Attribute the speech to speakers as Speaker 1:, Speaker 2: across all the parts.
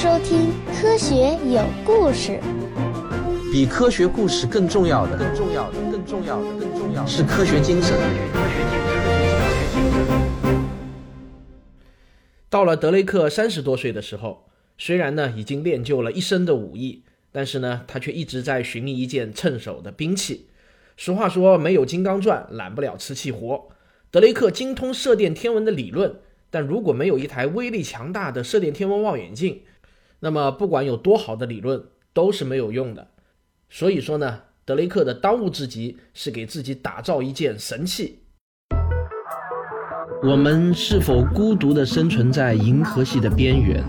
Speaker 1: 收听《科学有故事》。
Speaker 2: 比科学故事更重要的，更重要的，更重要的，更重要的是科学精神。
Speaker 3: 到了德雷克三十多岁的时候，虽然呢已经练就了一身的武艺，但是呢他却一直在寻觅一件趁手的兵器。俗话说，没有金刚钻，揽不了瓷器活。德雷克精通射电天文的理论，但如果没有一台威力强大的射电天文望远镜，那么不管有多好的理论都是没有用的。所以说呢，德雷克的当务之急是给自己打造一件神器。我们是否孤独地生存在银河系的边缘？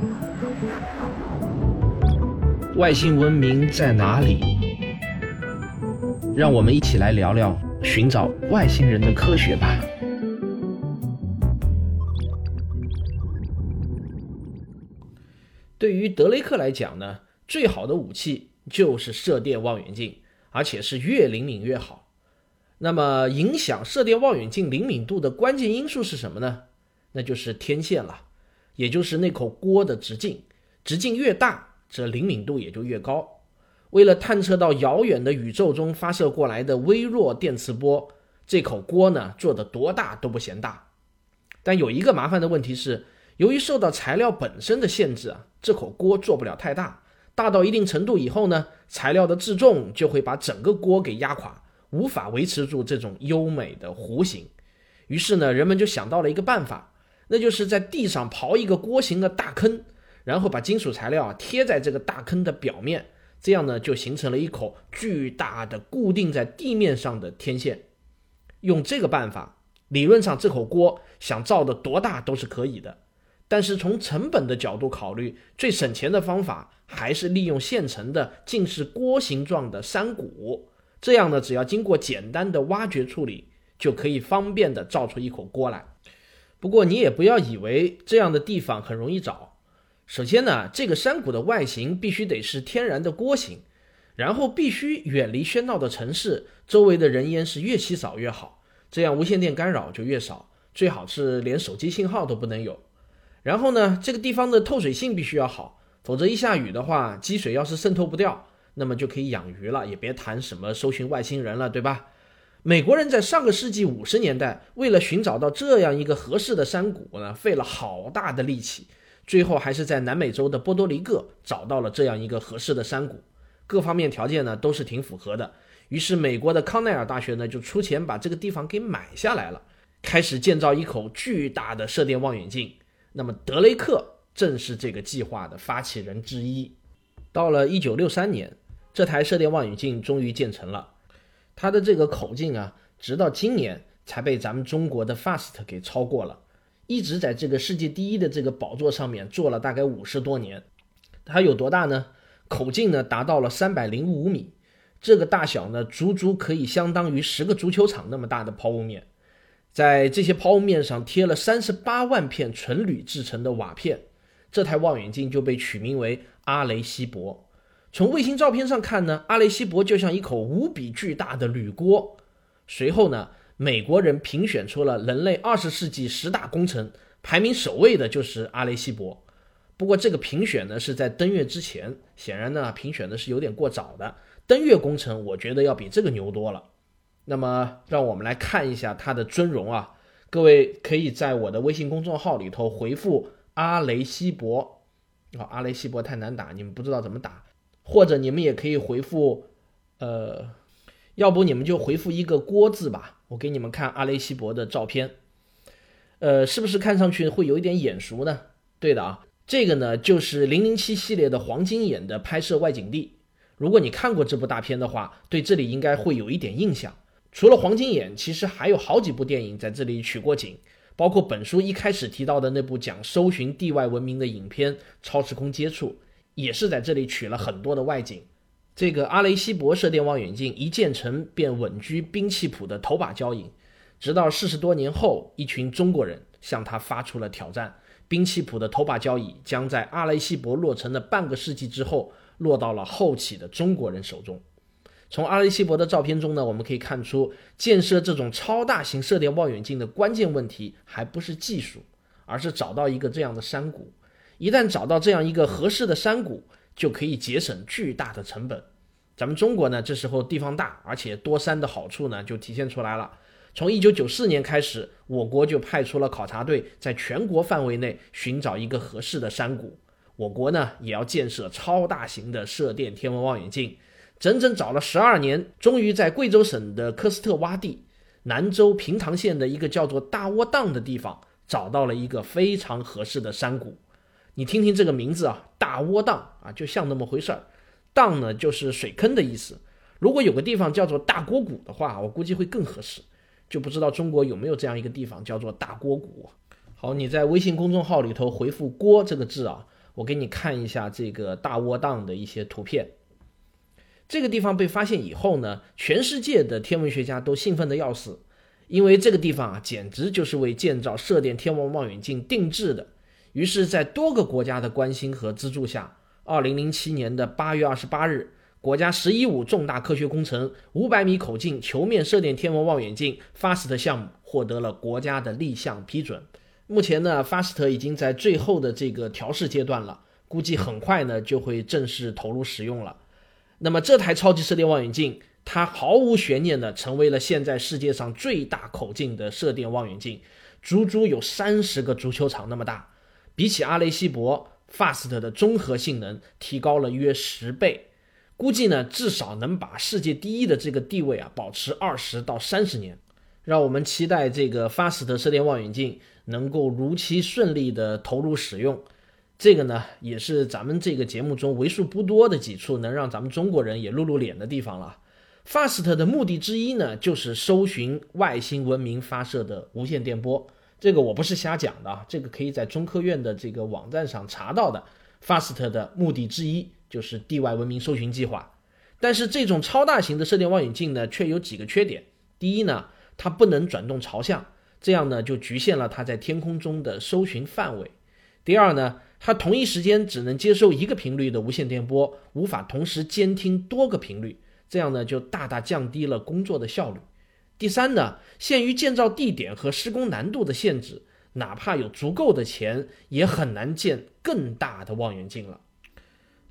Speaker 3: 外星文明在哪里？让我们一起来聊聊寻找外星人的科学吧。对于德雷克来讲呢，最好的武器就是射电望远镜，而且是越灵敏越好。那么，影响射电望远镜灵敏度的关键因素是什么呢？那就是天线了，也就是那口锅的直径。直径越大，这灵敏度也就越高。为了探测到遥远的宇宙中发射过来的微弱电磁波，这口锅呢做的多大都不嫌大。但有一个麻烦的问题是，由于受到材料本身的限制啊，这口锅做不了太大。大到一定程度以后呢，材料的自重就会把整个锅给压垮，无法维持住这种优美的弧形。于是呢，人们就想到了一个办法，那就是在地上刨一个锅形的大坑，然后把金属材料啊贴在这个大坑的表面。这样呢，就形成了一口巨大的固定在地面上的天线。用这个办法，理论上这口锅想造的多大都是可以的。但是从成本的角度考虑，最省钱的方法还是利用现成的近似锅形状的山谷。这样呢，只要经过简单的挖掘处理，就可以方便的造出一口锅来。不过你也不要以为这样的地方很容易找。首先呢，这个山谷的外形必须得是天然的锅形，然后必须远离喧闹的城市，周围的人烟是越稀少越好，这样无线电干扰就越少，最好是连手机信号都不能有。然后呢，这个地方的透水性必须要好，否则一下雨的话，积水要是渗透不掉，那么就可以养鱼了，也别谈什么搜寻外星人了，对吧？美国人在上个世纪五十年代，为了寻找到这样一个合适的山谷呢，费了好大的力气。最后还是在南美洲的波多黎各找到了这样一个合适的山谷，各方面条件呢都是挺符合的。于是美国的康奈尔大学呢就出钱把这个地方给买下来了，开始建造一口巨大的射电望远镜。那么德雷克正是这个计划的发起人之一。到了一九六三年，这台射电望远镜终于建成了，它的这个口径啊，直到今年才被咱们中国的 FAST 给超过了。一直在这个世界第一的这个宝座上面坐了大概五十多年，它有多大呢？口径呢达到了三百零五米，这个大小呢足足可以相当于十个足球场那么大的抛物面，在这些抛物面上贴了三十八万片纯铝制成的瓦片，这台望远镜就被取名为阿雷西博。从卫星照片上看呢，阿雷西博就像一口无比巨大的铝锅。随后呢？美国人评选出了人类二十世纪十大工程，排名首位的就是阿雷西博。不过这个评选呢是在登月之前，显然呢评选的是有点过早的。登月工程我觉得要比这个牛多了。那么让我们来看一下它的尊容啊，各位可以在我的微信公众号里头回复阿雷西博，啊阿雷西博太难打，你们不知道怎么打，或者你们也可以回复，呃，要不你们就回复一个锅字吧。我给你们看阿雷西博的照片，呃，是不是看上去会有一点眼熟呢？对的啊，这个呢就是零零七系列的黄金眼的拍摄外景地。如果你看过这部大片的话，对这里应该会有一点印象。除了黄金眼，其实还有好几部电影在这里取过景，包括本书一开始提到的那部讲搜寻地外文明的影片《超时空接触》，也是在这里取了很多的外景。这个阿雷西博射电望远镜一建成便稳居兵器谱的头把交椅，直到四十多年后，一群中国人向他发出了挑战，兵器谱的头把交椅将在阿雷西博落成的半个世纪之后落到了后起的中国人手中。从阿雷西博的照片中呢，我们可以看出，建设这种超大型射电望远镜的关键问题还不是技术，而是找到一个这样的山谷。一旦找到这样一个合适的山谷，就可以节省巨大的成本。咱们中国呢，这时候地方大，而且多山的好处呢就体现出来了。从一九九四年开始，我国就派出了考察队，在全国范围内寻找一个合适的山谷。我国呢，也要建设超大型的射电天文望远镜，整整找了十二年，终于在贵州省的科斯特洼地、南州平塘县的一个叫做大窝凼的地方，找到了一个非常合适的山谷。你听听这个名字啊，大窝凼啊，就像那么回事儿。凼呢，就是水坑的意思。如果有个地方叫做大锅谷的话，我估计会更合适。就不知道中国有没有这样一个地方叫做大锅谷。好，你在微信公众号里头回复“锅”这个字啊，我给你看一下这个大窝凼的一些图片。这个地方被发现以后呢，全世界的天文学家都兴奋的要死，因为这个地方啊，简直就是为建造射电天文望远镜定制的。于是，在多个国家的关心和资助下，二零零七年的八月二十八日，国家“十一五”重大科学工程五百米口径球面射电天文望远镜 FAST 项目获得了国家的立项批准。目前呢，FAST 已经在最后的这个调试阶段了，估计很快呢就会正式投入使用了。那么这台超级射电望远镜，它毫无悬念的成为了现在世界上最大口径的射电望远镜，足足有三十个足球场那么大。比起阿雷西博，FAST 的综合性能提高了约十倍，估计呢至少能把世界第一的这个地位啊保持二十到三十年。让我们期待这个 FAST 射电望远镜能够如期顺利的投入使用。这个呢也是咱们这个节目中为数不多的几处能让咱们中国人也露露脸的地方了。FAST 的目的之一呢就是搜寻外星文明发射的无线电波。这个我不是瞎讲的啊，这个可以在中科院的这个网站上查到的。FAST 的目的之一就是地外文明搜寻计划，但是这种超大型的射电望远镜呢，却有几个缺点。第一呢，它不能转动朝向，这样呢就局限了它在天空中的搜寻范围。第二呢，它同一时间只能接收一个频率的无线电波，无法同时监听多个频率，这样呢就大大降低了工作的效率。第三呢，限于建造地点和施工难度的限制，哪怕有足够的钱，也很难建更大的望远镜了。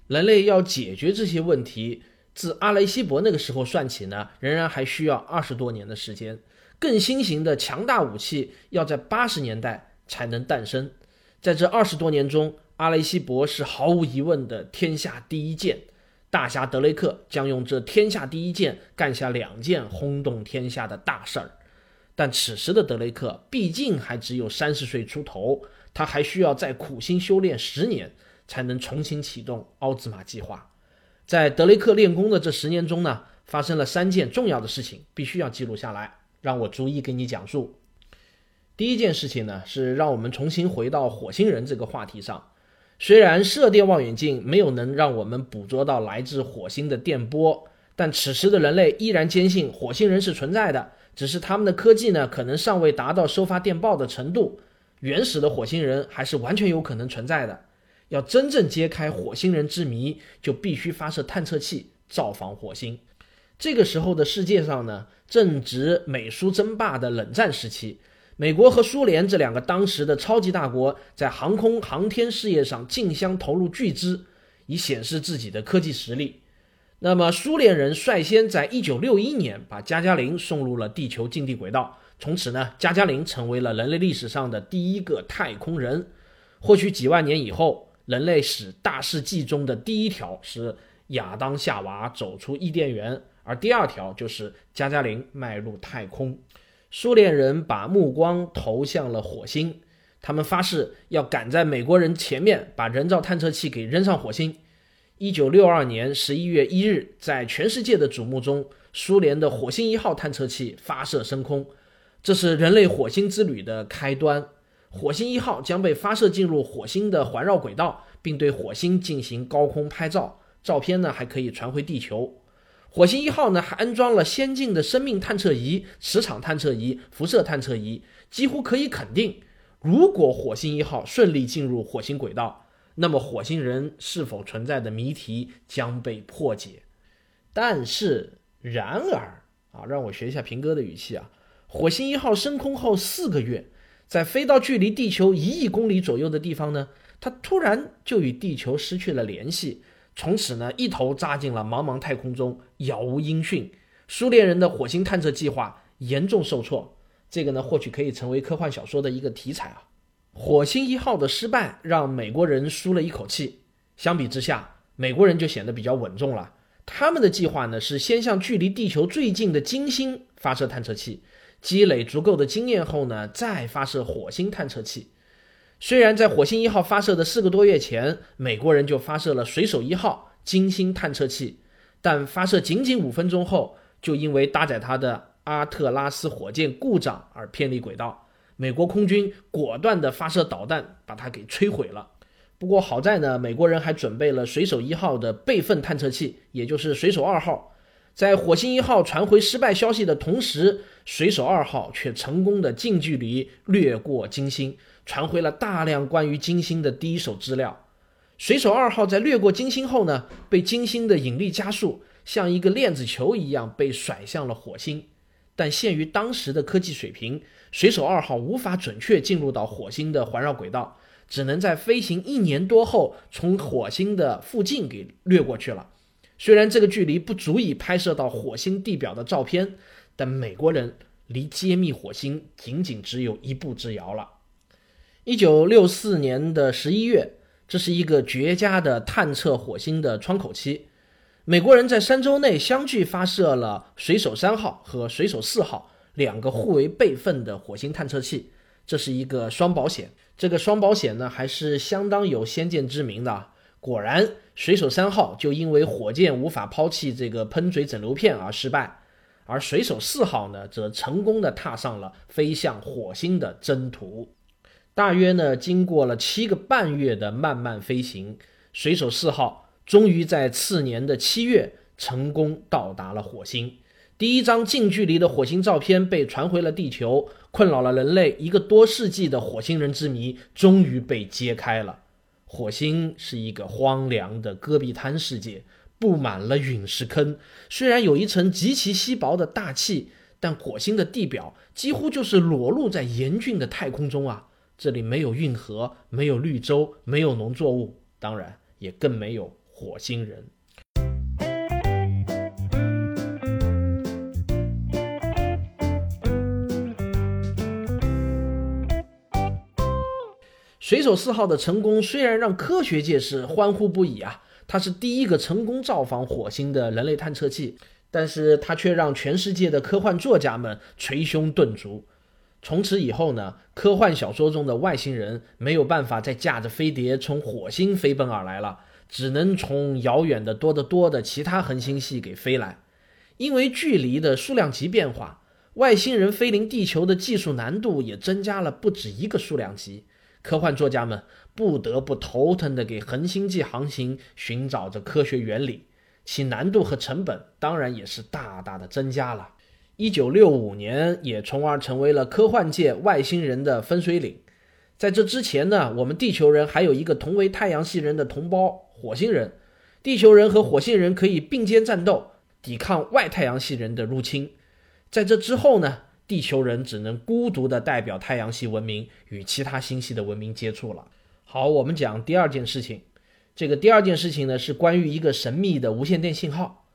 Speaker 3: 人类要解决这些问题，自阿雷西博那个时候算起呢，仍然还需要二十多年的时间。更新型的强大武器要在八十年代才能诞生。在这二十多年中，阿雷西博是毫无疑问的天下第一剑。大侠德雷克将用这天下第一剑干下两件轰动天下的大事儿，但此时的德雷克毕竟还只有三十岁出头，他还需要再苦心修炼十年，才能重新启动奥兹玛计划。在德雷克练功的这十年中呢，发生了三件重要的事情，必须要记录下来，让我逐一给你讲述。第一件事情呢，是让我们重新回到火星人这个话题上。虽然射电望远镜没有能让我们捕捉到来自火星的电波，但此时的人类依然坚信火星人是存在的，只是他们的科技呢可能尚未达到收发电报的程度。原始的火星人还是完全有可能存在的。要真正揭开火星人之谜，就必须发射探测器造访火星。这个时候的世界上呢，正值美苏争霸的冷战时期。美国和苏联这两个当时的超级大国在航空航天事业上竞相投入巨资，以显示自己的科技实力。那么，苏联人率先在一九六一年把加加林送入了地球近地轨道，从此呢，加加林成为了人类历史上的第一个太空人。或许几万年以后，人类史大事记中的第一条是亚当夏娃走出伊甸园，而第二条就是加加林迈入太空。苏联人把目光投向了火星，他们发誓要赶在美国人前面，把人造探测器给扔上火星。一九六二年十一月一日，在全世界的瞩目中，苏联的火星一号探测器发射升空，这是人类火星之旅的开端。火星一号将被发射进入火星的环绕轨道，并对火星进行高空拍照，照片呢还可以传回地球。火星一号呢，还安装了先进的生命探测仪、磁场探测仪、辐射探测仪，几乎可以肯定，如果火星一号顺利进入火星轨道，那么火星人是否存在的谜题将被破解。但是，然而啊，让我学一下平哥的语气啊，火星一号升空后四个月，在飞到距离地球一亿公里左右的地方呢，它突然就与地球失去了联系，从此呢一头扎进了茫茫太空中，杳无音讯。苏联人的火星探测计划严重受挫，这个呢或许可以成为科幻小说的一个题材啊。火星一号的失败让美国人舒了一口气，相比之下，美国人就显得比较稳重了。他们的计划呢是先向距离地球最近的金星发射探测器，积累足够的经验后呢再发射火星探测器。虽然在火星一号发射的四个多月前，美国人就发射了水手一号金星探测器，但发射仅仅五分钟后，就因为搭载它的阿特拉斯火箭故障而偏离轨道。美国空军果断地发射导弹，把它给摧毁了。不过好在呢，美国人还准备了水手一号的备份探测器，也就是水手二号。在火星一号传回失败消息的同时，水手二号却成功的近距离掠过金星，传回了大量关于金星的第一手资料。水手二号在掠过金星后呢，被金星的引力加速，像一个链子球一样被甩向了火星。但限于当时的科技水平，水手二号无法准确进入到火星的环绕轨道，只能在飞行一年多后从火星的附近给掠过去了。虽然这个距离不足以拍摄到火星地表的照片，但美国人离揭秘火星仅仅只有一步之遥了。一九六四年的十一月，这是一个绝佳的探测火星的窗口期。美国人在三周内相继发射了水手三号和水手四号。两个互为备份的火星探测器，这是一个双保险。这个双保险呢，还是相当有先见之明的。果然，水手三号就因为火箭无法抛弃这个喷嘴整流片而失败，而水手四号呢，则成功的踏上了飞向火星的征途。大约呢，经过了七个半月的漫漫飞行，水手四号终于在次年的七月成功到达了火星。第一张近距离的火星照片被传回了地球，困扰了人类一个多世纪的火星人之谜终于被揭开了。火星是一个荒凉的戈壁滩世界，布满了陨石坑。虽然有一层极其稀薄的大气，但火星的地表几乎就是裸露在严峻的太空中啊！这里没有运河，没有绿洲，没有农作物，当然也更没有火星人。水手四号的成功虽然让科学界是欢呼不已啊，它是第一个成功造访火星的人类探测器，但是它却让全世界的科幻作家们捶胸顿足。从此以后呢，科幻小说中的外星人没有办法再驾着飞碟从火星飞奔而来了，只能从遥远的多得多的其他恒星系给飞来。因为距离的数量级变化，外星人飞临地球的技术难度也增加了不止一个数量级。科幻作家们不得不头疼地给恒星际航行寻找着科学原理，其难度和成本当然也是大大的增加了。一九六五年也从而成为了科幻界外星人的分水岭。在这之前呢，我们地球人还有一个同为太阳系人的同胞——火星人。地球人和火星人可以并肩战斗，抵抗外太阳系人的入侵。在这之后呢？地球人只能孤独地代表太阳系文明与其他星系的文明接触了。好，我们讲第二件事情。这个第二件事情呢，是关于一个神秘的无线电信号。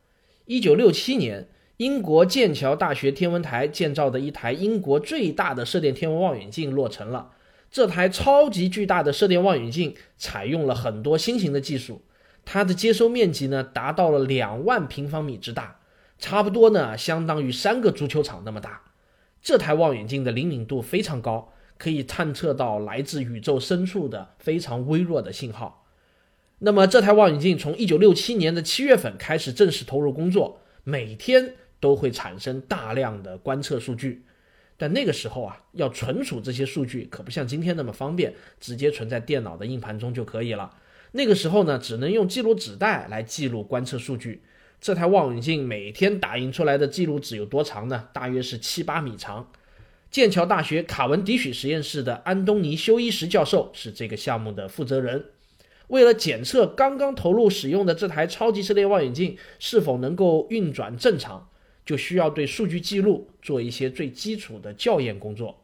Speaker 3: 一九六七年，英国剑桥大学天文台建造的一台英国最大的射电天文望远镜落成了。这台超级巨大的射电望远镜采用了很多新型的技术，它的接收面积呢达到了两万平方米之大，差不多呢相当于三个足球场那么大。这台望远镜的灵敏度非常高，可以探测到来自宇宙深处的非常微弱的信号。那么，这台望远镜从1967年的七月份开始正式投入工作，每天都会产生大量的观测数据。但那个时候啊，要存储这些数据可不像今天那么方便，直接存在电脑的硬盘中就可以了。那个时候呢，只能用记录纸带来记录观测数据。这台望远镜每天打印出来的记录纸有多长呢？大约是七八米长。剑桥大学卡文迪许实验室的安东尼休伊什教授是这个项目的负责人。为了检测刚刚投入使用的这台超级射电望远镜是否能够运转正常，就需要对数据记录做一些最基础的校验工作。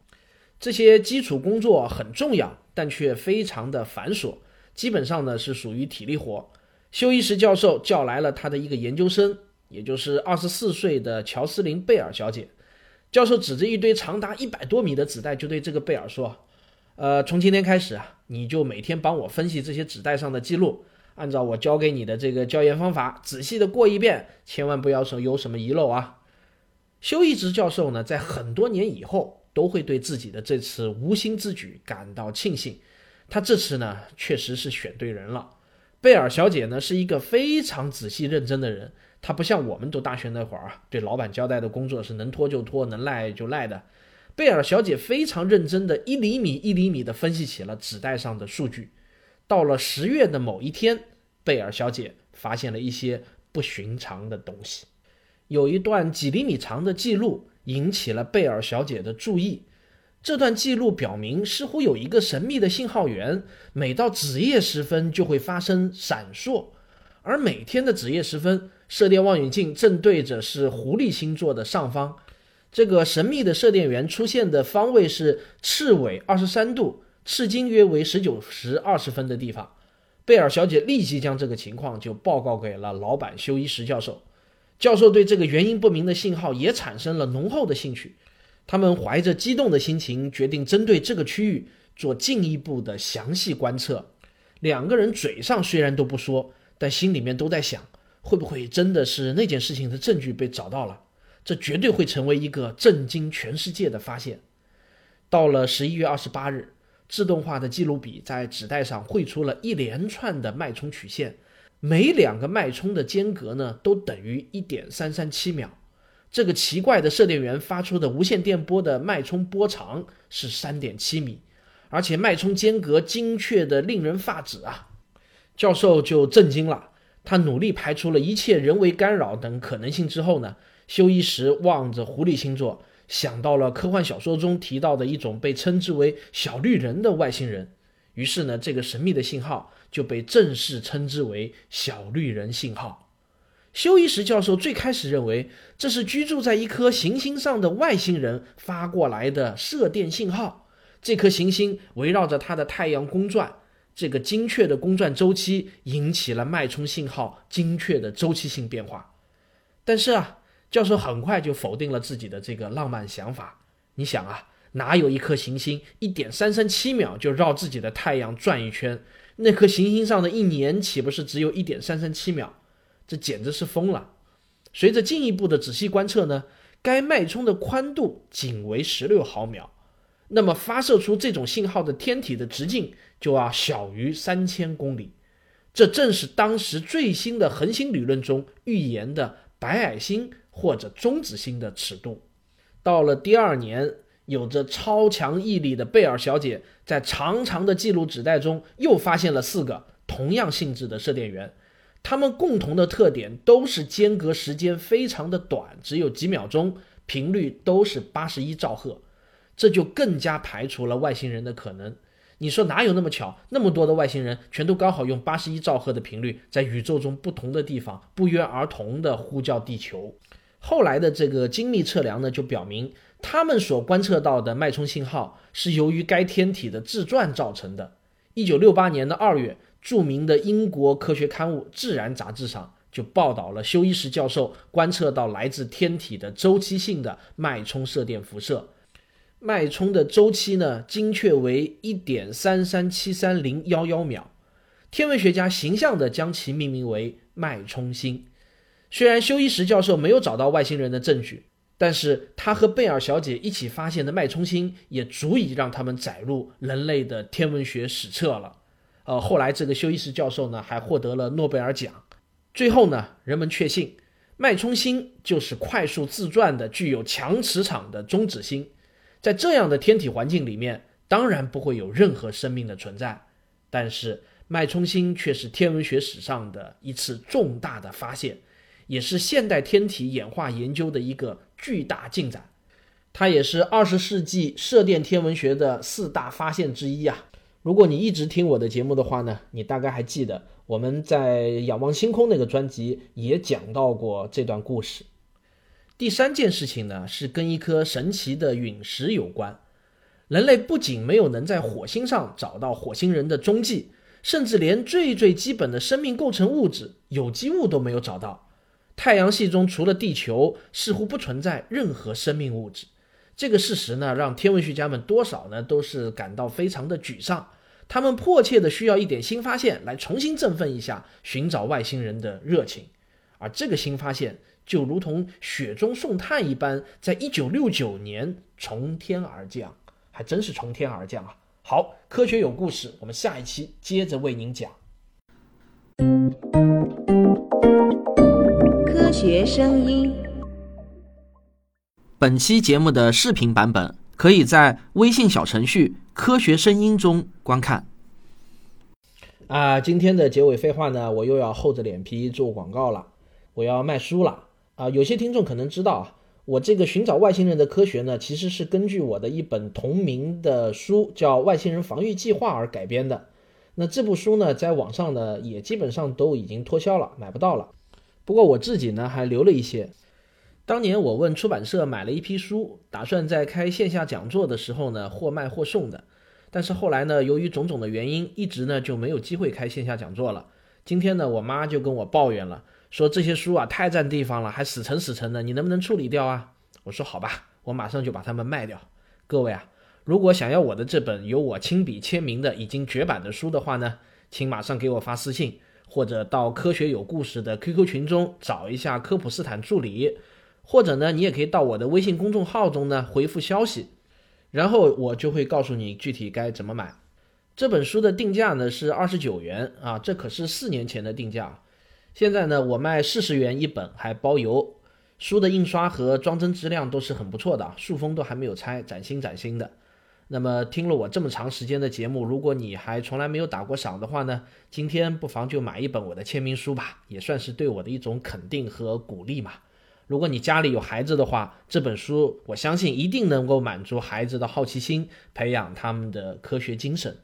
Speaker 3: 这些基础工作很重要，但却非常的繁琐。基本上呢是属于体力活。休伊什教授叫来了他的一个研究生，也就是二十四岁的乔斯林·贝尔小姐。教授指着一堆长达一百多米的纸袋，就对这个贝尔说：“呃，从今天开始啊，你就每天帮我分析这些纸袋上的记录，按照我教给你的这个教研方法，仔细的过一遍，千万不要说有什么遗漏啊。”休伊什教授呢，在很多年以后都会对自己的这次无心之举感到庆幸。他这次呢，确实是选对人了。贝尔小姐呢，是一个非常仔细认真的人。她不像我们读大学那会儿啊，对老板交代的工作是能拖就拖，能赖就赖的。贝尔小姐非常认真的一厘米一厘米的分析起了纸袋上的数据。到了十月的某一天，贝尔小姐发现了一些不寻常的东西。有一段几厘米长的记录引起了贝尔小姐的注意。这段记录表明，似乎有一个神秘的信号源，每到子夜时分就会发生闪烁。而每天的子夜时分，射电望远镜正对着是狐狸星座的上方。这个神秘的射电源出现的方位是赤纬二十三度，赤经约为十九时二十分的地方。贝尔小姐立即将这个情况就报告给了老板休伊什教授。教授对这个原因不明的信号也产生了浓厚的兴趣，他们怀着激动的心情，决定针对这个区域做进一步的详细观测。两个人嘴上虽然都不说，但心里面都在想，会不会真的是那件事情的证据被找到了？这绝对会成为一个震惊全世界的发现。到了十一月二十八日，自动化的记录笔在纸袋上绘出了一连串的脉冲曲线。每两个脉冲的间隔呢，都等于一点三三七秒。这个奇怪的射电源发出的无线电波的脉冲波长是三点七米，而且脉冲间隔精确的令人发指啊！教授就震惊了。他努力排除了一切人为干扰等可能性之后呢，休伊什望着狐狸星座，想到了科幻小说中提到的一种被称之为小绿人的外星人。于是呢，这个神秘的信号就被正式称之为“小绿人信号”。休伊什教授最开始认为这是居住在一颗行星上的外星人发过来的射电信号。这颗行星围绕着它的太阳公转，这个精确的公转周期引起了脉冲信号精确的周期性变化。但是啊，教授很快就否定了自己的这个浪漫想法。你想啊。哪有一颗行星一点三三七秒就绕自己的太阳转一圈？那颗行星上的一年岂不是只有一点三三七秒？这简直是疯了！随着进一步的仔细观测呢，该脉冲的宽度仅为十六毫秒，那么发射出这种信号的天体的直径就要小于三千公里。这正是当时最新的恒星理论中预言的白矮星或者中子星的尺度。到了第二年。有着超强毅力的贝尔小姐在长长的记录纸袋中又发现了四个同样性质的射电源，它们共同的特点都是间隔时间非常的短，只有几秒钟，频率都是八十一兆赫，这就更加排除了外星人的可能。你说哪有那么巧，那么多的外星人全都刚好用八十一兆赫的频率，在宇宙中不同的地方不约而同的呼叫地球？后来的这个精密测量呢，就表明。他们所观测到的脉冲信号是由于该天体的自转造成的。一九六八年的二月，著名的英国科学刊物《自然》杂志上就报道了休伊什教授观测到来自天体的周期性的脉冲射电辐射，脉冲的周期呢精确为一点三三七三零幺幺秒。天文学家形象地将其命名为脉冲星。虽然休伊什教授没有找到外星人的证据。但是他和贝尔小姐一起发现的脉冲星也足以让他们载入人类的天文学史册了。呃，后来这个休伊什教授呢还获得了诺贝尔奖。最后呢，人们确信脉冲星就是快速自转的、具有强磁场的中子星。在这样的天体环境里面，当然不会有任何生命的存在。但是脉冲星却是天文学史上的一次重大的发现。也是现代天体演化研究的一个巨大进展，它也是二十世纪射电天文学的四大发现之一啊！如果你一直听我的节目的话呢，你大概还记得我们在仰望星空那个专辑也讲到过这段故事。第三件事情呢，是跟一颗神奇的陨石有关。人类不仅没有能在火星上找到火星人的踪迹，甚至连最最基本的生命构成物质有机物都没有找到。太阳系中除了地球，似乎不存在任何生命物质。这个事实呢，让天文学家们多少呢都是感到非常的沮丧。他们迫切的需要一点新发现来重新振奋一下寻找外星人的热情。而这个新发现就如同雪中送炭一般，在一九六九年从天而降，还真是从天而降啊！好，科学有故事，我们下一期接着为您讲。
Speaker 4: 科学声音。
Speaker 3: 本期节目的视频版本可以在微信小程序“科学声音”中观看。啊，今天的结尾废话呢，我又要厚着脸皮做广告了，我要卖书了啊！有些听众可能知道，我这个寻找外星人的科学呢，其实是根据我的一本同名的书，叫《外星人防御计划》而改编的。那这部书呢，在网上呢也基本上都已经脱销了，买不到了。不过我自己呢还留了一些。当年我问出版社买了一批书，打算在开线下讲座的时候呢，或卖或送的。但是后来呢，由于种种的原因，一直呢就没有机会开线下讲座了。今天呢，我妈就跟我抱怨了，说这些书啊太占地方了，还死沉死沉的，你能不能处理掉啊？我说好吧，我马上就把它们卖掉。各位啊，如果想要我的这本由我亲笔签名的已经绝版的书的话呢，请马上给我发私信，或者到科学有故事的 QQ 群中找一下科普斯坦助理。或者呢，你也可以到我的微信公众号中呢回复消息，然后我就会告诉你具体该怎么买。这本书的定价呢是二十九元啊，这可是四年前的定价。现在呢我卖四十元一本，还包邮。书的印刷和装帧质量都是很不错的，塑封都还没有拆，崭新崭新的。那么听了我这么长时间的节目，如果你还从来没有打过赏的话呢，今天不妨就买一本我的签名书吧，也算是对我的一种肯定和鼓励嘛。如果你家里有孩子的话，这本书我相信一定能够满足孩子的好奇心，培养他们的科学精神。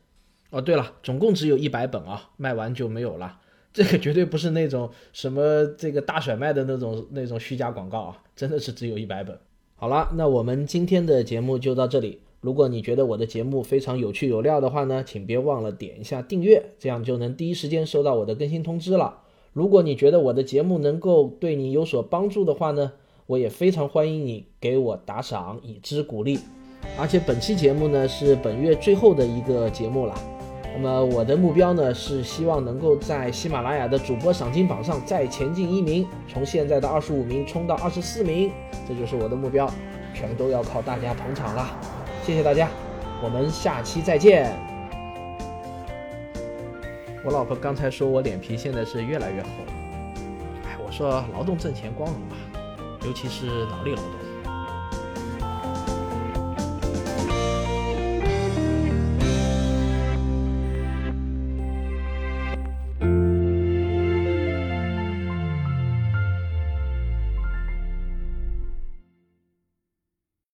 Speaker 3: 哦，对了，总共只有一百本啊，卖完就没有了。这个绝对不是那种什么这个大甩卖的那种那种虚假广告啊，真的是只有一百本。好了，那我们今天的节目就到这里。如果你觉得我的节目非常有趣有料的话呢，请别忘了点一下订阅，这样就能第一时间收到我的更新通知了。如果你觉得我的节目能够对你有所帮助的话呢，我也非常欢迎你给我打赏，以资鼓励。而且本期节目呢是本月最后的一个节目了。那么我的目标呢是希望能够在喜马拉雅的主播赏金榜上再前进一名，从现在的二十五名冲到二十四名，这就是我的目标，全都要靠大家捧场了。谢谢大家，我们下期再见。我老婆刚才说我脸皮现在是越来越厚了，哎，我说劳动挣钱光荣吧，尤其是脑力劳动。